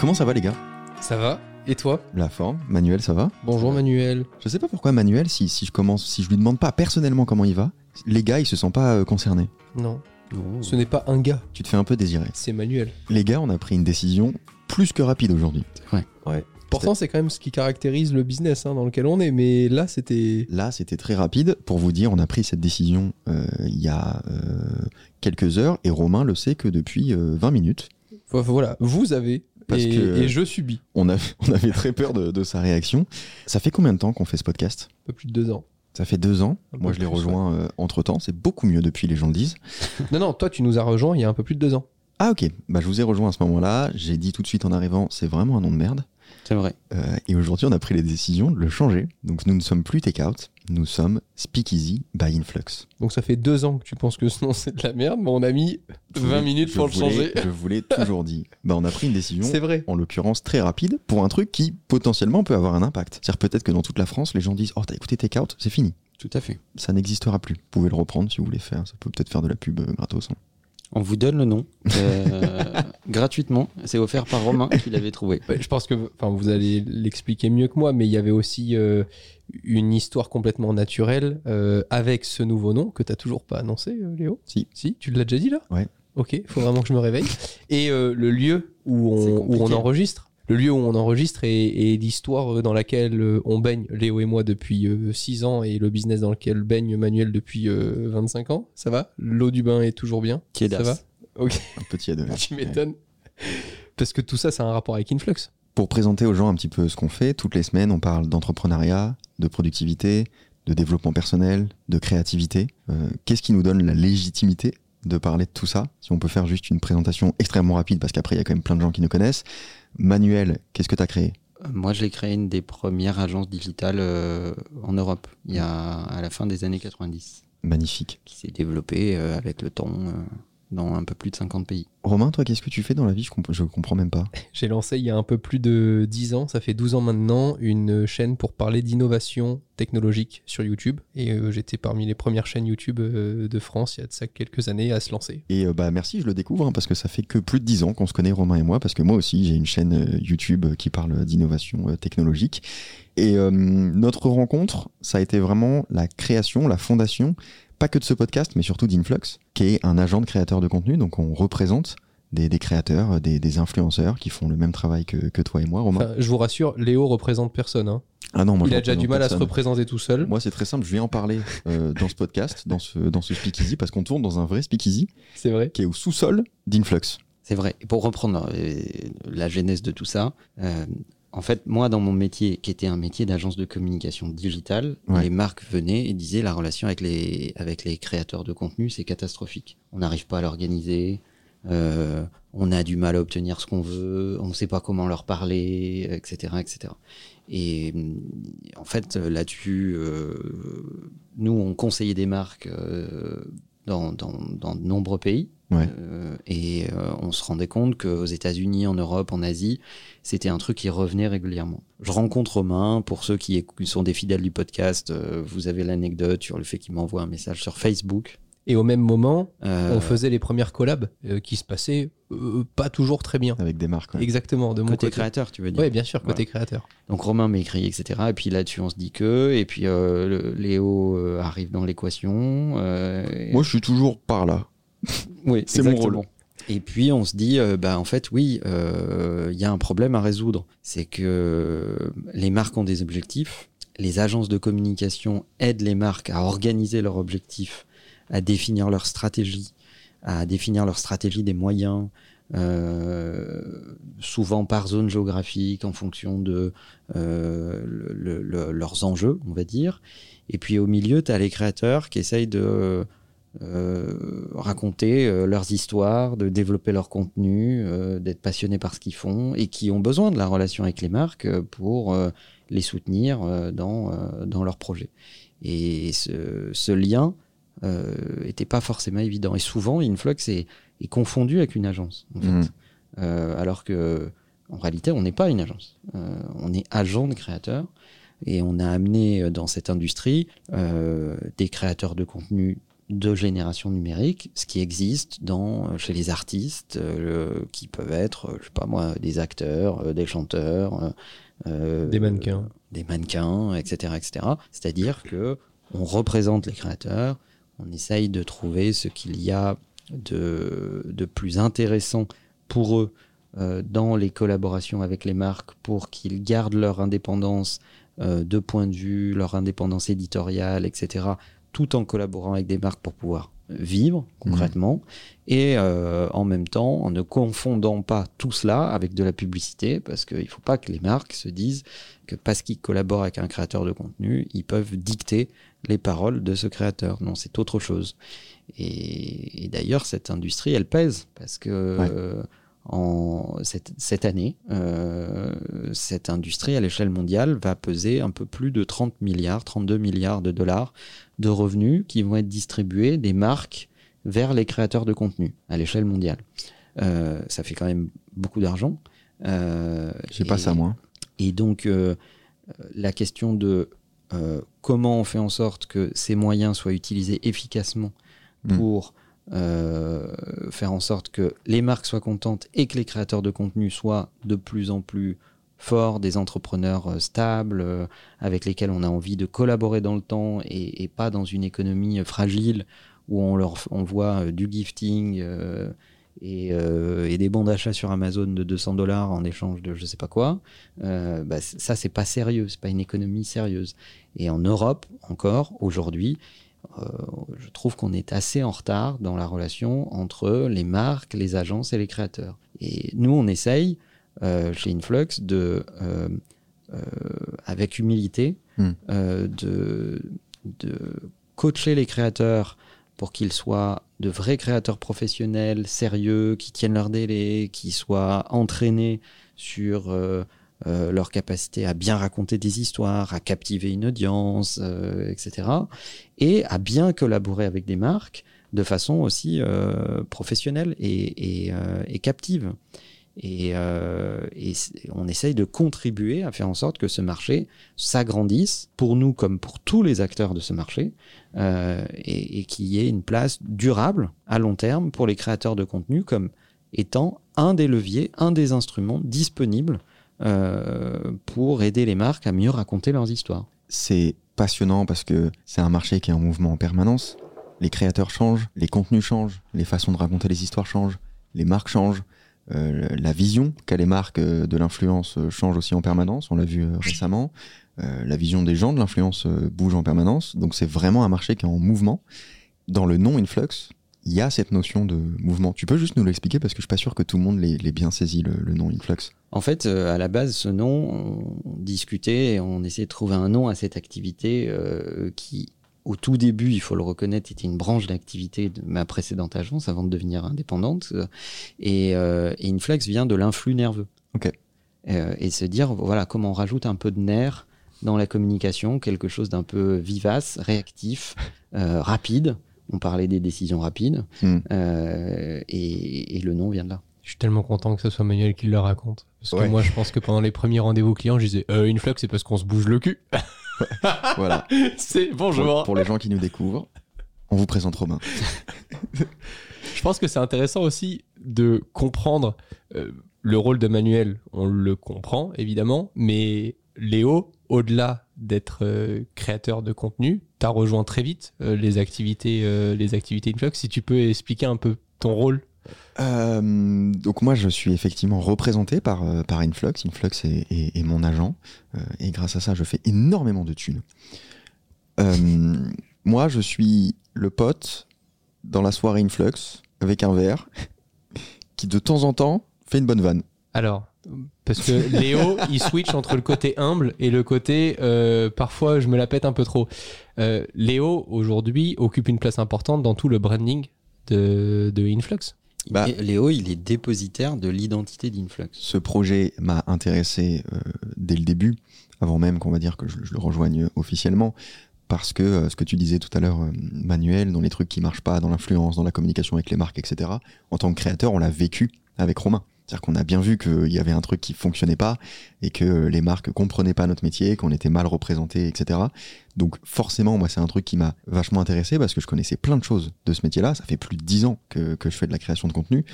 Comment ça va les gars Ça va Et toi La forme Manuel, ça va Bonjour Manuel. Je sais pas pourquoi Manuel, si, si je commence, si je lui demande pas personnellement comment il va, les gars ils se sentent pas euh, concernés. Non, ce n'est pas un gars, Tu te fais un peu désirer. c'est Manuel. Les gars, on a pris une décision plus que rapide aujourd'hui. Ouais. Pourtant, c'est quand même ce qui caractérise le business hein, dans lequel on est, mais là, c'était. Là, c'était très rapide. Pour vous dire, on a pris cette décision euh, il y a euh, quelques heures et Romain le sait que depuis euh, 20 minutes. Voilà, vous avez Parce et, que- et je subis. On, a, on avait très peur de, de sa réaction. Ça fait combien de temps qu'on fait ce podcast? Un peu plus de deux ans. Ça fait deux ans. Un Moi, je l'ai rejoint entre temps. C'est beaucoup mieux depuis, les gens le disent. non, non, toi, tu nous as rejoint il y a un peu plus de deux ans. Ah, ok. Bah, je vous ai rejoint à ce moment-là. J'ai dit tout de suite en arrivant, c'est vraiment un nom de merde. C'est vrai. Euh, et aujourd'hui, on a pris la décision de le changer. Donc, nous ne sommes plus Takeout, nous sommes Speakeasy by Influx. Donc, ça fait deux ans que tu penses que ce nom, c'est de la merde, mais on a mis Je 20 voulais- minutes pour le voulais- changer. Je vous l'ai toujours dit. Bah, on a pris une décision, C'est vrai. en l'occurrence très rapide, pour un truc qui potentiellement peut avoir un impact. C'est-à-dire peut-être que dans toute la France, les gens disent Oh, t'as écouté Takeout, c'est fini. Tout à fait. Ça n'existera plus. Vous pouvez le reprendre si vous voulez faire. Ça peut peut-être faire de la pub euh, gratos. hein. On vous donne le nom euh, gratuitement. C'est offert par Romain qui l'avait trouvé. Ouais, je pense que enfin, vous allez l'expliquer mieux que moi, mais il y avait aussi euh, une histoire complètement naturelle euh, avec ce nouveau nom que tu toujours pas annoncé, euh, Léo? Si. Si, tu l'as déjà dit là? Ouais. Ok, faut vraiment que je me réveille. Et euh, le lieu où on, où on compliqué. enregistre. Le lieu où on enregistre et, et l'histoire euh, dans laquelle euh, on baigne, Léo et moi, depuis 6 ans et le business dans lequel baigne Manuel depuis euh, 25 ans. Ça va? L'eau du bain est toujours bien? Tiédas. Ça va? Ok, Un petit à tu m'étonnes. Parce que tout ça, ça a un rapport avec Influx. Pour présenter aux gens un petit peu ce qu'on fait, toutes les semaines, on parle d'entrepreneuriat, de productivité, de développement personnel, de créativité. Euh, Qu'est-ce qui nous donne la légitimité de parler de tout ça Si on peut faire juste une présentation extrêmement rapide, parce qu'après, il y a quand même plein de gens qui nous connaissent. Manuel, qu'est-ce que tu as créé? Euh, Moi, j'ai créé une des premières agences digitales euh, en Europe, il y a à la fin des années 90, Magnifique. qui s'est développée euh, avec le temps euh, dans un peu plus de 50 pays. Romain, toi, qu'est-ce que tu fais dans la vie? Je, comp- je comprends même pas. J'ai lancé il y a un peu plus de 10 ans, ça fait 12 ans maintenant, une chaîne pour parler d'innovation technologique sur YouTube. Et euh, j'étais parmi les premières chaînes YouTube euh, de France il y a de ça quelques années à se lancer. Et euh, bah merci, je le découvre hein, parce que ça fait que plus de 10 ans qu'on se connaît Romain et moi parce que moi aussi j'ai une chaîne YouTube qui parle d'innovation euh, technologique et euh, notre rencontre ça a été vraiment la création, la fondation pas que de ce podcast mais surtout d'Influx qui est un agent de créateurs de contenu donc on représente des, des créateurs, des, des influenceurs qui font le même travail que, que toi et moi Romain. Enfin, je vous rassure, Léo représente personne. hein. ah non, moi il a déjà du mal à se représenter tout seul. Moi c'est très simple, je vais en parler euh, dans ce podcast, dans ce, dans ce speakeasy parce qu'on tourne dans un vrai speakeasy C'est vrai. qui est au sous-sol d'Influx. C'est vrai. Et pour reprendre euh, la genèse de tout ça, euh, en fait, moi, dans mon métier, qui était un métier d'agence de communication digitale, Ouais. les marques venaient et disaient la relation avec les, avec les créateurs de contenu, c'est catastrophique. On n'arrive pas à l'organiser. euh, on a du mal à obtenir ce qu'on veut, on ne sait pas comment leur parler, etc., etc. Et en fait, là-dessus, euh, nous, on conseillait des marques euh, dans, dans, dans de nombreux pays. Ouais. Euh, et euh, on se rendait compte qu'aux États-Unis, en Europe, en Asie, c'était un truc qui revenait régulièrement. Je rencontre Romain, pour ceux qui sont des fidèles du podcast, euh, vous avez l'anecdote sur le fait qu'il m'envoie un message sur Facebook. Et au même moment, Euh, on faisait les premières collabs euh, qui se passaient euh, pas toujours très bien. avec des marques. ouais. Exactement, de mon côté côté. créateur, tu veux dire Oui, bien sûr, côté créateur. Donc Romain m'écrit, etc. Et puis là-dessus, on se dit que. Et puis euh, le- Léo euh, arrive dans l'équation. euh, et- Moi je suis toujours par là. Oui, C'est mon exactement. Et puis on se dit, euh, bah en fait oui, euh, il y a un problème à résoudre. C'est que les marques ont des objectifs, les agences de communication aident les marques à organiser leurs objectifs, à définir leur stratégie, à définir leur stratégie des moyens, euh, souvent par zone géographique en fonction de euh, le, le, leurs enjeux, on va dire. Et puis au milieu, tu as les créateurs qui essayent de euh, raconter leurs histoires, de développer leur contenu, d'être passionnés par ce qu'ils font et qui ont besoin de la relation avec les marques pour les soutenir dans, dans leurs projets. Et ce lien n'était pas forcément évident. Et souvent, Influx est, est confondu avec une agence, en fait. Mhm. alors que en réalité, on n'est pas une agence. on est agent de créateurs. Et on a amené dans cette industrie euh, des créateurs de contenu de génération numérique, ce qui existe dans, chez les artistes, euh, qui peuvent être, je sais pas moi, des acteurs, euh, des chanteurs, euh, Des mannequins. des mannequins, etc., etc. C'est-à-dire que on représente les créateurs, on essaye de trouver ce qu'il y a de, de plus intéressant pour eux euh, dans les collaborations avec les marques pour qu'ils gardent leur indépendance euh, de point de vue, leur indépendance éditoriale, etc., tout en collaborant avec des marques pour pouvoir vivre concrètement et euh, en même temps en ne confondant pas tout cela avec de la publicité parce qu'il ne faut pas que les marques se disent que parce qu'ils collaborent avec un créateur de contenu, ils peuvent dicter les paroles de ce créateur. Non, c'est autre chose. Et, et d'ailleurs, cette industrie, elle pèse parce que Ouais. euh, en cette, cette année, euh, cette industrie à l'échelle mondiale va peser un peu plus de 30 milliards, 32 milliards de dollars de revenus qui vont être distribués des marques vers les créateurs de contenu à l'échelle mondiale. Euh, ça fait quand même beaucoup d'argent. J'ai pas ça, moi. et donc, la question de euh, comment on fait en sorte que ces moyens soient utilisés efficacement Mm. pour euh, faire en sorte que les marques soient contentes et que les créateurs de contenu soient de plus en plus forts, des entrepreneurs euh, stables, euh, avec lesquels on a envie de collaborer dans le temps et, et pas dans une économie fragile où on leur on voit du gifting et, euh, et des bons d'achat sur Amazon de 200 dollars en échange de je sais pas quoi. Euh, bah, ça c'est pas sérieux, c'est pas une économie sérieuse. Et en Europe encore aujourd'hui, euh, je trouve qu'on est assez en retard dans la relation entre les marques, les agences et les créateurs. Et nous on essaye euh, chez Influx de avec humilité Hmm. de, de coacher les créateurs pour qu'ils soient de vrais créateurs professionnels, sérieux, qui tiennent leur délai, qui soient entraînés sur euh, euh, leur capacité à bien raconter des histoires, à captiver une audience, euh, etc. Et à bien collaborer avec des marques de façon aussi professionnelle et captive. Et, euh, on essaye de contribuer à faire en sorte que ce marché s'agrandisse pour nous comme pour tous les acteurs de ce marché euh, et, et qu'il y ait une place durable à long terme pour les créateurs de contenu comme étant un des leviers, un des instruments disponibles euh, pour aider les marques à mieux raconter leurs histoires. C'est passionnant parce que c'est un marché qui est en mouvement en permanence. Les créateurs changent, les contenus changent, les façons de raconter les histoires changent, les marques changent, euh, la vision qu'a les marques euh, de l'influence euh, change aussi en permanence. On l'a vu récemment. Euh, la vision des gens de l'influence bouge en permanence. Donc c'est vraiment un marché qui est en mouvement. Dans le nom Influx, il y a cette notion de mouvement. Tu peux juste nous l'expliquer parce que je suis pas sûr que tout le monde l'ait l'ait bien saisi le, le nom Influx. En fait, euh, à la base, ce nom, on discutait et on essayait de trouver un nom à cette activité euh, qui, au tout début, il faut le reconnaître, était une branche d'activité de ma précédente agence avant de devenir indépendante. Et, euh, et Influx vient de l'influx nerveux. Euh, et se dire, voilà, comment on rajoute un peu de nerf dans la communication, quelque chose d'un peu vivace, réactif, euh, rapide. On parlait des décisions rapides. Hmm. Euh, et, et le nom vient de là. Je suis tellement content que ce soit Manuel qui le raconte. Parce que Ouais. moi, je pense que pendant les premiers rendez-vous clients, je disais euh, Influx, c'est parce qu'on se bouge le cul. Voilà. c'est bonjour. pour les gens qui nous découvrent, on vous présente Romain. Je pense que c'est intéressant aussi de comprendre euh, le rôle de Manuel. On le comprend évidemment, mais Léo, au-delà d'être euh, créateur de contenu, t'as rejoint très vite euh, les activités, les activités Influx. Si tu peux expliquer un peu ton rôle Euh, donc moi, je suis effectivement représenté par, euh, Influx. Influx est, mon agent. Euh, et grâce à ça, je fais énormément de thunes. Moi, je suis le pote dans la soirée Influx avec un verre qui de temps en temps fait une bonne vanne. Alors, parce que Léo, il switch entre le côté humble et le côté parfois je me la pète un peu trop. Léo, aujourd'hui, occupe une place importante dans tout le branding de Influx. Bah- Léo, il est dépositaire de l'identité d'Influx. Ce projet m'a intéressé euh, dès le début, avant même qu'on va dire que je, je le rejoigne officiellement, parce que euh, ce que tu disais tout à l'heure, euh, Manuel, dans les trucs qui marchent pas, dans l'influence, dans la communication avec les marques, etc. En tant que créateur, on l'a vécu avec Romain. C'est-à-dire qu'on a bien vu qu'il y avait un truc qui fonctionnait pas et que les marques comprenaient pas notre métier, qu'on était mal représenté, etc. Donc forcément, moi, c'est un truc qui m'a vachement intéressé parce que je connaissais plein de choses de ce métier-là. Ça fait plus de dix ans que, que je fais de la création de contenu.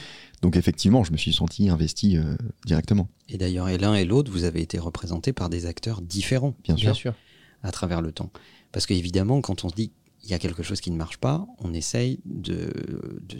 Donc effectivement, je me suis senti investi euh, directement, Et d'ailleurs, et l'un et l'autre, vous avez été représentés par des acteurs différents bien sûr. Bien sûr. à travers le temps. Parce qu'évidemment, quand on se dit qu'il y a quelque chose qui ne marche pas, on essaye de, de-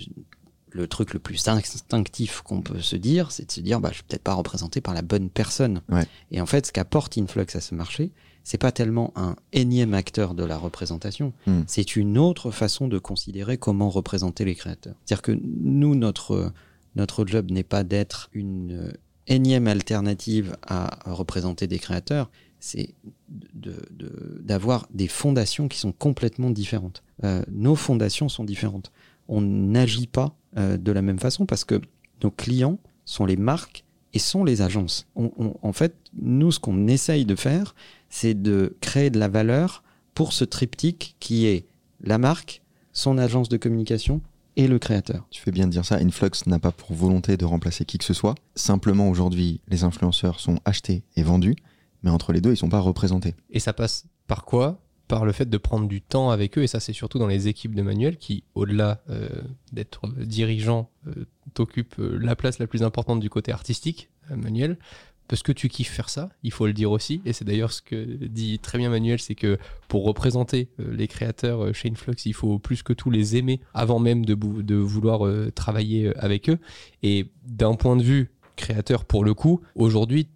le truc le plus instinctif qu'on peut se dire, c'est de se dire, bah, je suis peut-être pas représenté par la bonne personne. Ouais. Et en fait, ce qu'apporte Influx à ce marché, c'est pas tellement un énième acteur de la représentation, Hmm. c'est une autre façon de considérer comment représenter les créateurs. C'est-à-dire que nous, notre, notre job n'est pas d'être une énième alternative à représenter des créateurs, c'est de- de- d'avoir des fondations qui sont complètement différentes. Euh, nos fondations sont différentes. On n'agit pas euh, de la même façon parce que nos clients sont les marques et sont les agences. On- on- en fait, nous, ce qu'on essaye de faire, c'est de créer de la valeur pour ce triptyque qui est la marque, son agence de communication et le créateur. Tu fais bien de dire ça. Influx n'a pas pour volonté de remplacer qui que ce soit. Simplement, aujourd'hui, les influenceurs sont achetés et vendus, mais entre les deux, ils sont pas représentés. Et ça passe par quoi? Par le fait de prendre du temps avec eux, et ça c'est surtout dans les équipes de Manuel qui, au-delà euh, d'être dirigeant, euh, t'occupent euh, la place la plus importante du côté artistique, euh, Manuel. Parce que tu kiffes faire ça, il faut le dire aussi, et c'est d'ailleurs ce que dit très bien Manuel, c'est que pour représenter euh, les créateurs euh, chez Influx, il faut plus que tout les aimer avant même de, vouloir euh, travailler euh, avec eux. Et d'un point de vue créateur, pour le coup, aujourd'hui,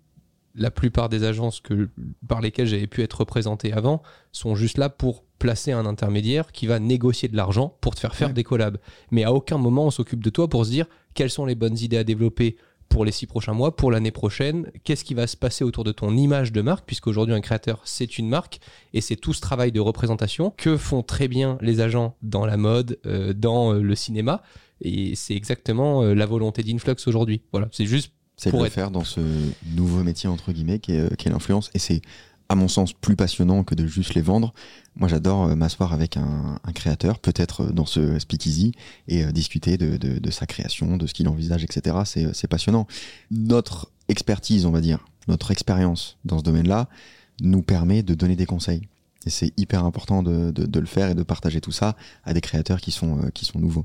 la plupart des agences que, par lesquelles j'avais pu être représenté avant sont juste là pour placer un intermédiaire qui va négocier de l'argent pour te faire faire Ouais. des collabs. Mais à aucun moment on s'occupe de toi pour se dire quelles sont les bonnes idées à développer pour les six prochains mois, pour l'année prochaine, qu'est-ce qui va se passer autour de ton image de marque, puisqu'aujourd'hui un créateur c'est une marque, et c'est tout ce travail de représentation que font très bien les agents dans la mode, euh, dans euh, le cinéma, et c'est exactement euh, la volonté d'Influx aujourd'hui. Voilà, c'est juste C'est de Pour le être- faire dans ce nouveau métier, entre guillemets, qui est, euh, qui est l'influence. Et c'est, à mon sens, plus passionnant que de juste les vendre. Moi, j'adore euh, m'asseoir avec un, un créateur, peut-être euh, dans ce speakeasy, et discuter de, de- de sa création, de ce qu'il envisage, etc. C'est, c'est passionnant. Notre expertise, on va dire, notre expérience dans ce domaine-là, nous permet de donner des conseils. Et c'est hyper important de, de- de le faire et de partager tout ça à des créateurs qui sont, euh, qui sont nouveaux.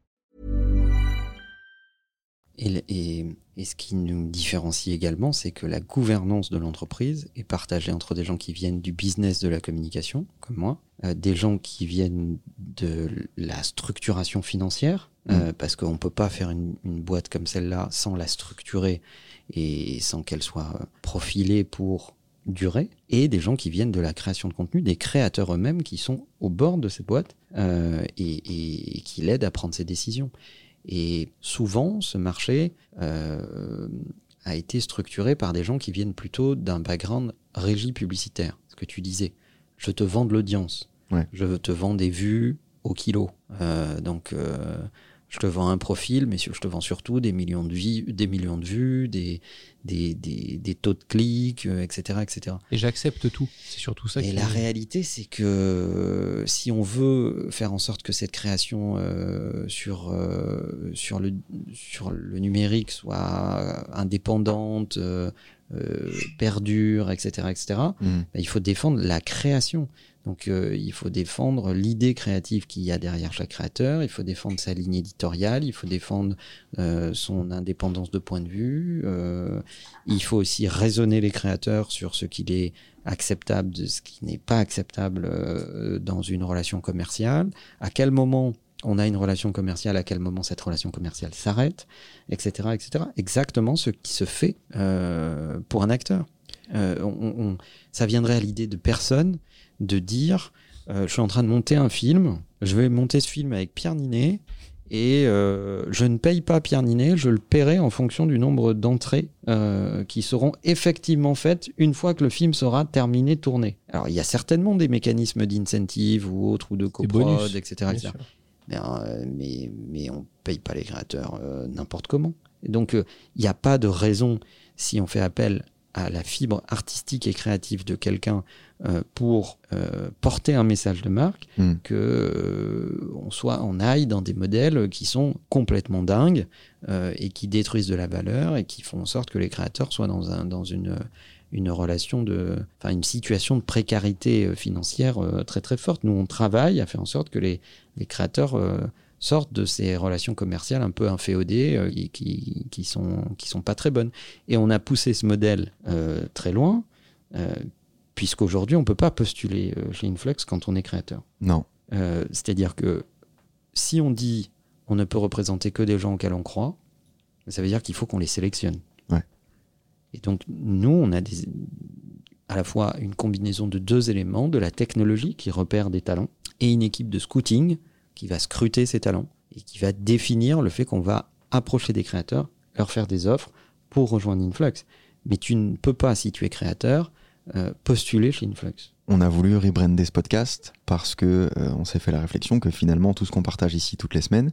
Et, le- et- et ce qui nous différencie également, c'est que la gouvernance de l'entreprise est partagée entre des gens qui viennent du business de la communication, comme moi, euh, des gens qui viennent de la structuration financière, euh, parce qu'on ne peut pas faire une, une boîte comme celle-là sans la structurer et sans qu'elle soit euh, profilée pour durer, et des gens qui viennent de la création de contenu, des créateurs eux-mêmes qui sont au bord de cette boîte euh, et, et- et qui l'aident à prendre ses décisions. Et souvent, ce marché euh, a été structuré par des gens qui viennent plutôt d'un background régie publicitaire. Ce que tu disais, je te vends de l'audience, Ouais. je te vends des vues au kilo. Euh, donc, euh, Je te vends un profil, mais je te vends surtout des millions de, vues, des, millions de vues, des, des, des, des taux de clics, euh, etc., etc. Et j'accepte tout. C'est surtout ça. Et la réalité, c'est que euh, si on veut faire en sorte que cette création euh, sur, euh, sur, le, sur le numérique soit indépendante, euh, perdure, etc., etc., Mm. bah, il faut défendre la création. Donc euh, il faut défendre l'idée créative qu'il y a derrière chaque créateur, il faut défendre sa ligne éditoriale, il faut défendre euh, son indépendance de point de vue, euh, il faut aussi raisonner les créateurs sur ce qu'il est acceptable de ce qui n'est pas acceptable dans une relation commerciale, à quel moment on a une relation commerciale, à quel moment cette relation commerciale s'arrête, etc., etc. Exactement ce qui se fait pour un acteur. Ça viendrait à l'idée de personne de dire euh, je suis en train de monter un film, je vais monter ce film avec Pierre Ninet et euh, je ne paye pas Pierre Ninet, je le paierai en fonction du nombre d'entrées euh, qui seront effectivement faites une fois que le film sera terminé, tourné. Alors il y a certainement des mécanismes d'incentive ou autres ou de coprod, bonus. etc. etc. Mais, mais, mais on paye pas les créateurs n'importe comment. Et donc, il n'y a pas de raison, si on fait appel à la fibre artistique et créative de quelqu'un euh, pour euh, porter un message de marque, Mm. que euh, on soit, on aille dans des modèles qui sont complètement dingues et qui détruisent de la valeur et qui font en sorte que les créateurs soient dans un, dans une une relation de, enfin une situation de précarité financière très très forte. Nous, on travaille à faire en sorte que les, les créateurs sortent de ces relations commerciales un peu inféodées euh, qui, qui, qui sont qui sont pas très bonnes. Et on a poussé ce modèle euh, très loin, euh, puisqu'aujourd'hui on peut pas postuler chez Influx quand on est créateur. Non. C'est-à-dire que si on dit on ne peut représenter que des gens auxquels on croit, ça veut dire qu'il faut qu'on les sélectionne. Ouais. Et donc nous, on a des, à la fois une combinaison de deux éléments, de la technologie qui repère des talents et une équipe de scouting qui va scruter ces talents et qui va définir le fait qu'on va approcher des créateurs, leur faire des offres pour rejoindre Influx. Mais tu ne peux pas, si tu es créateur, euh, postuler chez Influx. On a voulu rebrander ce podcast parce que euh, on s'est fait la réflexion que finalement tout ce qu'on partage ici toutes les semaines,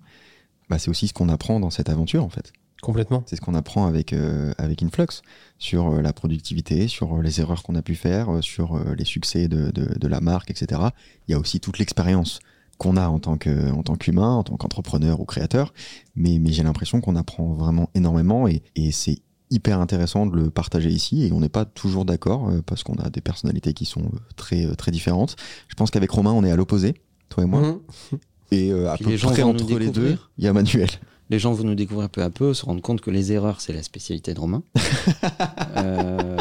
bah, c'est aussi ce qu'on apprend dans cette aventure en fait. Complètement. C'est ce qu'on apprend avec, euh, avec Influx sur euh, la productivité, sur euh, les erreurs qu'on a pu faire, sur euh, les succès de, de, de la marque, etc. Il y a aussi toute l'expérience qu'on a en tant que- en tant qu'humain, en tant qu'entrepreneur ou créateur. Mais, mais j'ai l'impression qu'on apprend vraiment énormément et, et c'est hyper intéressant de le partager ici et on n'est pas toujours d'accord euh, parce qu'on a des personnalités qui sont euh, très, euh, très différentes. Je pense qu'avec Romain, on est à l'opposé, toi et moi. Mhm. Et euh, à Puis peu les gens près vont nous entre les deux, découvrir. il y a Manuel. Les gens vont nous découvrir peu à peu, se rendre compte que les erreurs, c'est la spécialité de Romain. Euh,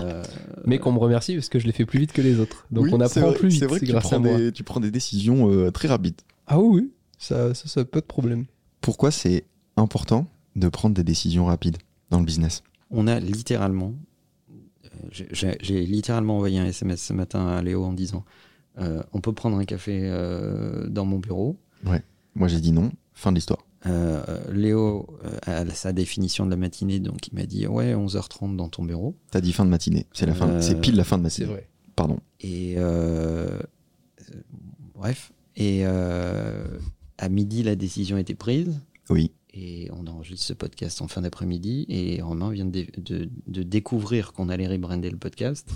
Mais qu'on me remercie parce que je l'ai fait plus vite que les autres. Donc Oui, on apprend vrai- plus vite. C'est vrai que tu grâce à prends, moi. des, tu prends des décisions euh, très rapides. Ah oui. Ça, ça, ça pas de problème. Pourquoi c'est important de prendre des décisions rapides dans le business? On a littéralement, euh, j'ai- littéralement envoyé un SMS ce matin à Léo en disant euh, on peut prendre un café euh, dans mon bureau. Moi j'ai dit non, fin de l'histoire. Euh, Léo euh, a sa définition de la matinée, donc il m'a dit ouais 11h30 dans ton bureau. T'as dit fin de matinée, c'est la fin, Euh, c'est pile la fin de C'est matinée. vrai. Pardon. Et bref, et euh, à midi la décision était prise. Oui. Et on enregistre ce podcast en fin d'après-midi. Et Romain vient de, dé- de- de découvrir qu'on allait rebrander le podcast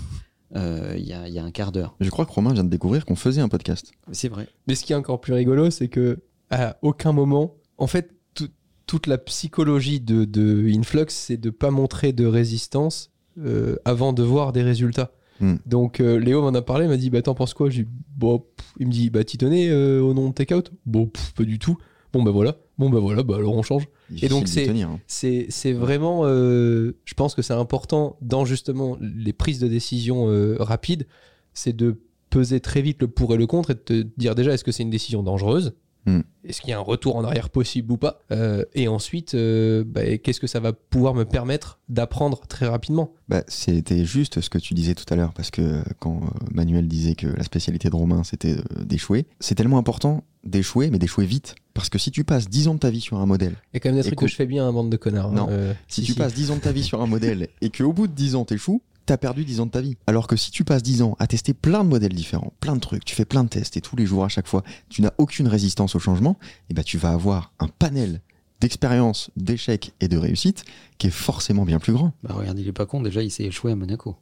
euh, il y, a, il y a un quart d'heure. Je crois que Romain vient de découvrir qu'on faisait un podcast. C'est vrai. Mais ce qui est encore plus rigolo, c'est que à aucun moment, en fait, tout- toute la psychologie de, de Influx, c'est de pas montrer de résistance euh, avant de voir des résultats. Hmm. Donc euh, Léo m'en a parlé, il m'a dit bah t'en penses quoi? Dit, bon, pff. il me dit bah tenais euh, au nom de Takeout Bon, pff, pas du tout. Bon bah voilà, bon bah voilà, bah alors on change. Difficile donc, c'est- tenir, hein. C'est c'est vraiment, euh, je pense que c'est important dans justement les prises de décision rapides, c'est de peser très vite le pour et le contre et de te dire déjà est-ce que c'est une décision dangereuse? Hmm. Est-ce qu'il y a un retour en arrière possible ou pas Euh, Et ensuite, euh, bah, qu'est-ce que ça va pouvoir me permettre d'apprendre très rapidement Bah, c'était juste ce que tu disais tout à l'heure, parce que quand euh, Manuel disait que la spécialité de Romain c'était d'échouer, c'est tellement important d'échouer, mais d'échouer vite. Parce que si tu passes 10 ans de ta vie sur un modèle, Il y a quand même des trucs que je fais bien, un bande de connards. hein. Non. Euh, si, tu passes 10 ans de ta vie sur un modèle et qu'au bout de 10 ans t'échoues, t'as perdu 10 ans de ta vie. Alors que si tu passes 10 ans à tester plein de modèles différents, plein de trucs, tu fais plein de tests et tous les jours à chaque fois, tu n'as aucune résistance au changement, et ben tu vas avoir un panel d'expérience, d'échec et de réussite qui est forcément bien plus grand. Bah regarde, il est pas con, déjà il s'est échoué à Monaco.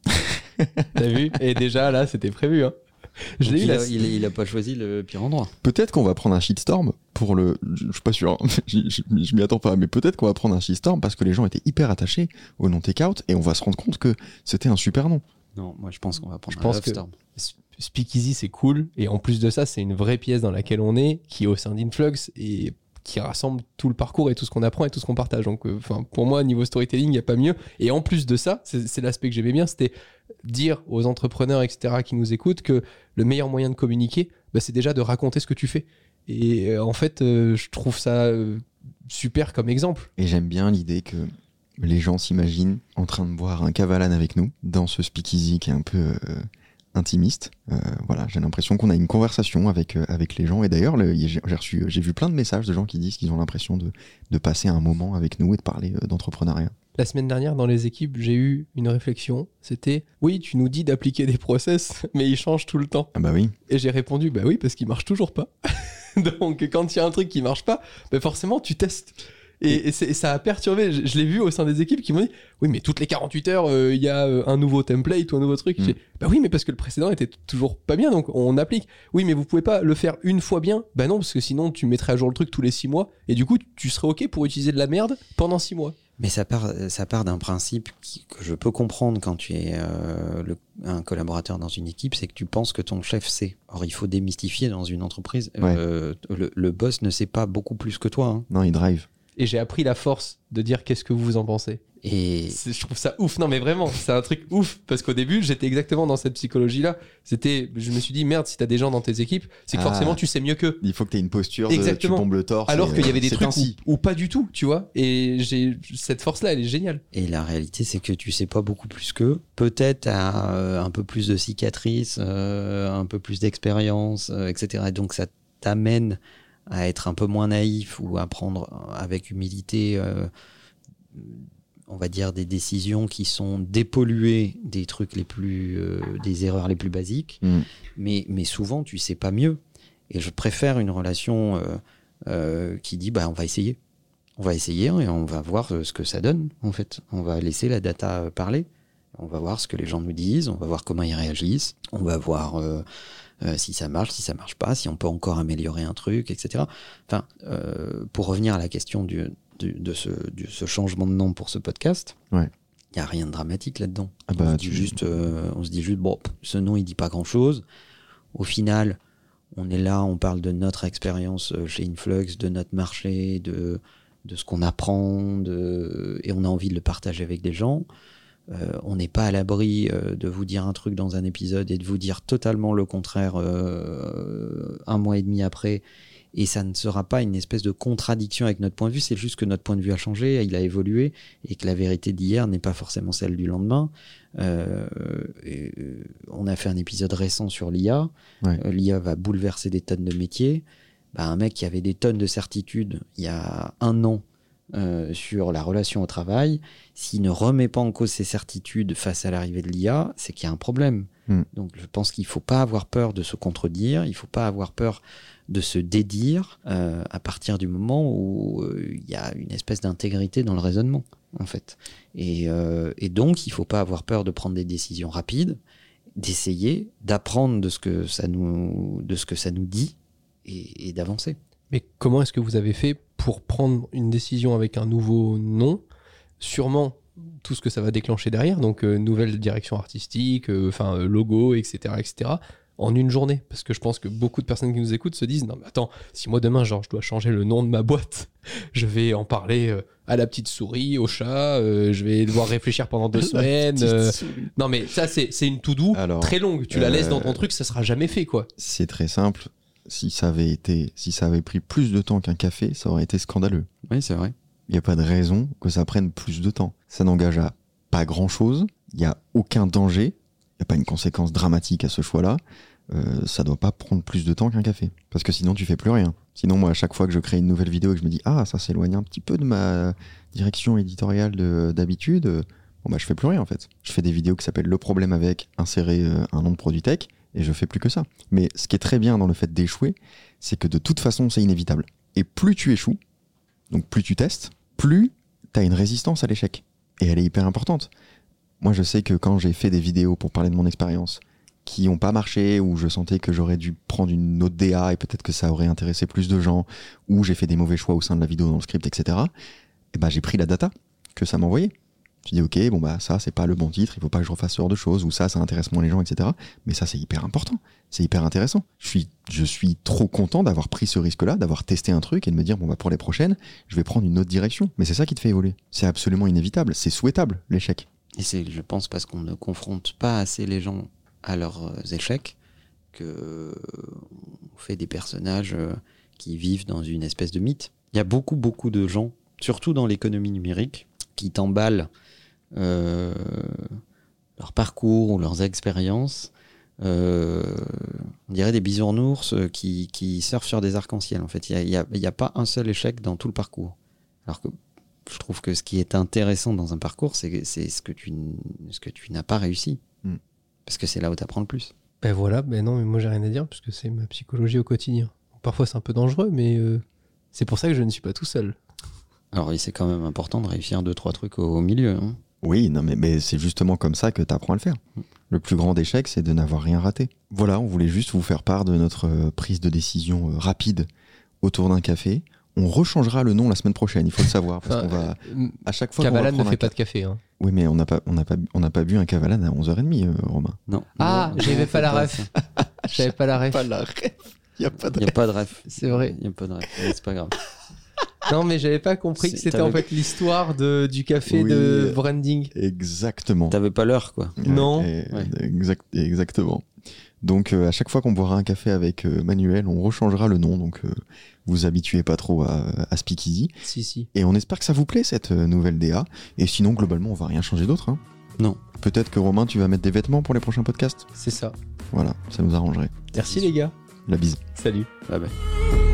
T'as vu? Et déjà là, c'était prévu. Hein. Je eu il, la- a, il, il a pas choisi le pire endroit. Peut-être qu'on va prendre un shitstorm pour le. Je je suis pas sûr, hein. je, je- je m'y attends pas, mais peut-être qu'on va prendre un shitstorm parce que les gens étaient hyper attachés au nom Takeout et on va se rendre compte que c'était un super nom. Non, moi je pense qu'on va prendre Je un pense que- Storm. Sp- Speakeasy, c'est cool. Et en plus de ça, c'est une vraie pièce dans laquelle on est, qui est au sein d'Influx et qui rassemble tout le parcours et tout ce qu'on apprend et tout ce qu'on partage. Donc, euh, enfin, pour moi, niveau storytelling, il n'y a pas mieux. Et en plus de ça, c'est l'aspect que j'aimais bien, c'était dire aux entrepreneurs, etc., qui nous écoutent, que le meilleur moyen de communiquer, bah, c'est déjà de raconter ce que tu fais. Et euh, en fait, euh, je trouve ça super comme exemple. Et j'aime bien l'idée que les gens s'imaginent en train de boire un cavalan avec nous dans ce speakeasy qui est un peu intimiste. Euh, voilà, j'ai l'impression qu'on a une conversation avec, euh, avec les gens. Et d'ailleurs, le- j'ai reçu, j'ai vu plein de messages de gens qui disent qu'ils ont l'impression de, de passer un moment avec nous et de parler euh, d'entrepreneuriat. La semaine dernière, dans les équipes, j'ai eu une réflexion. C'était oui, tu nous dis d'appliquer des process, mais ils changent tout le temps. Ah bah oui. Et j'ai répondu bah oui, parce qu'ils marchent toujours pas. Donc quand il y a un truc qui marche pas, bah forcément tu testes. Et, et c'est- et ça a perturbé. Je, je l'ai vu au sein des équipes qui m'ont dit oui, mais toutes les 48 heures, euh, il y a euh, un nouveau template ou un nouveau truc. Mm. Bah oui, mais parce que le précédent était toujours pas bien, donc on applique. Oui, mais vous pouvez pas le faire une fois bien. Bah non, parce que sinon tu mettrais à jour le truc tous les 6 mois. Et du coup, tu serais ok pour utiliser de la merde pendant 6 mois. Mais ça part, ça part d'un principe qui- que je peux comprendre quand tu es euh, le- un collaborateur dans une équipe, c'est que tu penses que ton chef sait. Or, il faut démystifier dans une entreprise. Ouais. euh, le, le boss ne sait pas beaucoup plus que toi. hein. Non, il drive. Et j'ai appris la force de dire qu'est-ce que vous en pensez. Et Je trouve ça ouf. Non, mais vraiment, c'est un truc ouf. Parce qu'au début, j'étais exactement dans cette psychologie-là. C'était, je me suis dit, merde, si t'as des gens dans tes équipes, c'est que Ah. forcément tu sais mieux qu'eux. Il faut que tu aies une posture de Exactement. tu bombes le torse. Alors qu'il y euh, avait des trucs où pas du tout, tu vois. Et j'ai cette force-là, elle est géniale. Et la réalité, c'est que tu sais pas beaucoup plus qu'eux. Peut-être à euh, un peu plus de cicatrices, euh, un peu plus d'expérience, euh, etc. Et donc ça t'amène à être un peu moins naïf ou à prendre avec humilité, euh, on va dire, des décisions qui sont dépolluées des trucs les plus, euh, des erreurs les plus basiques. Mm. Mais, mais souvent, tu sais pas mieux. Et je préfère une relation euh, qui dit, bah, on va essayer. On va essayer et on va voir ce que ça donne, en fait. On va laisser la data parler. On va voir ce que les gens nous disent, on va voir comment ils réagissent, on va voir euh, euh, si ça marche, si ça marche pas, si on peut encore améliorer un truc, etc. Enfin, euh, pour revenir à la question du, du- de, ce, changement de nom pour ce podcast, il n'y a rien de dramatique là-dedans. Ah bah, on, se tu- dit juste, euh, on se dit juste, bon, ce nom, il dit pas grand-chose. Au final, on est là, on parle de notre expérience chez Influx, de notre marché, de, de ce qu'on apprend, de, et on a envie de le partager avec des gens. Euh, on n'est pas à l'abri euh, de vous dire un truc dans un épisode et de vous dire totalement le contraire euh, un mois et demi après. Et ça ne sera pas une espèce de contradiction avec notre point de vue, c'est juste que notre point de vue a changé, il a évolué, et que la vérité d'hier n'est pas forcément celle du lendemain. Et, on a fait un épisode récent sur l'IA. Ouais. L'IA va bouleverser des tonnes de métiers. Bah, un mec qui avait des tonnes de certitudes il y a un an euh, sur la relation au travail, s'il ne remet pas en cause ses certitudes face à l'arrivée de l'IA, c'est qu'il y a un problème. Hmm. Donc je pense qu'il ne faut pas avoir peur de se contredire, il ne faut pas avoir peur de se dédire euh, à partir du moment où euh, il y a une espèce d'intégrité dans le raisonnement, en fait. Et, et donc, il ne faut pas avoir peur de prendre des décisions rapides, d'essayer, d'apprendre de ce que ça nous, de ce que ça nous dit et, et d'avancer. Mais comment est-ce que vous avez fait pour prendre une décision avec un nouveau nom? Sûrement tout ce que ça va déclencher derrière, donc euh, nouvelle direction artistique, euh, enfin euh, logo, etc., etc. En une journée, parce que je pense que beaucoup de personnes qui nous écoutent se disent non mais attends, si moi demain genre je dois changer le nom de ma boîte, je vais en parler euh, à la petite souris, au chat, euh, je vais devoir réfléchir pendant deux semaines. euh, non mais ça c'est c'est une to do Alors, très longue. Tu la laisses dans ton truc, ça sera jamais fait quoi. C'est très simple. Si ça avait été, si ça avait pris plus de temps qu'un café, ça aurait été scandaleux. Oui, c'est vrai. Il n'y a pas de raison que ça prenne plus de temps. Ça n'engage à pas grand chose. Il n'y a aucun danger. Il n'y a pas une conséquence dramatique à ce choix-là. Euh, ça doit pas prendre plus de temps qu'un café. Parce que sinon, tu fais plus rien. Sinon, moi, à chaque fois que je crée une nouvelle vidéo et que je me dis, ah, ça s'éloigne un petit peu de ma direction éditoriale de- d'habitude, euh, bon, bah, je fais plus rien en fait. Je fais des vidéos qui s'appellent Le problème avec, insérer euh, un nom de produit tech, et je fais plus que ça. Mais ce qui est très bien dans le fait d'échouer, c'est que de toute façon, c'est inévitable. Et plus tu échoues, Donc plus tu testes, plus tu as une résistance à l'échec. Et elle est hyper importante. Moi, je sais que quand j'ai fait des vidéos pour parler de mon expérience qui n'ont pas marché, ou je sentais que j'aurais dû prendre une autre DA et peut-être que ça aurait intéressé plus de gens, ou j'ai fait des mauvais choix au sein de la vidéo dans le script, etc. Et ben j'ai pris la data que ça m'envoyait. Je dis ok, bon bah ça c'est pas le bon titre, il faut pas que je refasse ce genre de choses, ou ça ça intéresse moins les gens, etc. Mais ça c'est hyper important, c'est hyper intéressant. Je suis, je suis trop content d'avoir pris ce risque-là, d'avoir testé un truc et de me dire bon bah pour les prochaines, je vais prendre une autre direction. Mais c'est ça qui te fait évoluer. C'est absolument inévitable, c'est souhaitable l'échec. Et c'est, je pense, parce qu'on ne confronte pas assez les gens à leurs euh, échecs que euh, on fait des personnages euh, qui vivent dans une espèce de mythe. Il y a beaucoup, beaucoup de gens, surtout dans l'économie numérique, qui t'emballent euh, leur parcours ou leurs expériences. Euh, on dirait des bisounours euh, qui, qui surfent sur des arcs-en-ciel. En fait, il n'y a, pas un seul échec dans tout le parcours. Alors que je trouve que ce qui est intéressant dans un parcours, c'est c'est ce que tu, n- ce que tu n'as pas réussi. Mm. Parce que c'est là où tu apprends le plus. Ben voilà, ben non, mais moi j'ai rien à dire parce que c'est ma psychologie au quotidien. Parfois c'est un peu dangereux, mais euh, c'est pour ça que je ne suis pas tout seul. Alors, oui, c'est quand même important de réussir deux, trois trucs au, au milieu. hein. Oui, non mais, mais c'est justement comme ça que tu apprends à le faire. Le plus grand échec, c'est de n'avoir rien raté. Voilà, on voulait juste vous faire part de notre euh, prise de décision euh, rapide autour d'un café. On rechangera le nom la semaine prochaine, il faut le savoir. Parce Enfin, qu'on va, euh, à chaque fois Cavalan ne fait pas de café. Hein. Oui, mais on n'a pas, on n'a pas, on n'a pas bu un cavalan à 11h30, euh, Romain. Non. Ah, j'avais non, pas la ref. J'avais pas la ref. la ref. Il n'y a pas Il n'y a pas de ref. C'est vrai. Il n'y a pas de ref. Mais C'est pas grave. Non, mais j'avais pas compris que c'était en fait l'histoire de du café Oui, de branding. Exactement. T'avais pas l'heure, quoi. Non. et- Ouais. exact- exactement. Donc euh, à chaque fois qu'on boira un café avec euh, Manuel, on rechangera le nom. Donc euh, vous habituez pas trop à, à Speakeasy. Si, si. Et on espère que ça vous plaît cette euh, nouvelle DA. Et sinon globalement on va rien changer d'autre. hein. Non. Peut-être que Romain tu vas mettre des vêtements pour les prochains podcasts. C'est ça. Voilà, ça nous arrangerait. Merci les gars. La bise. Salut. Bye bye.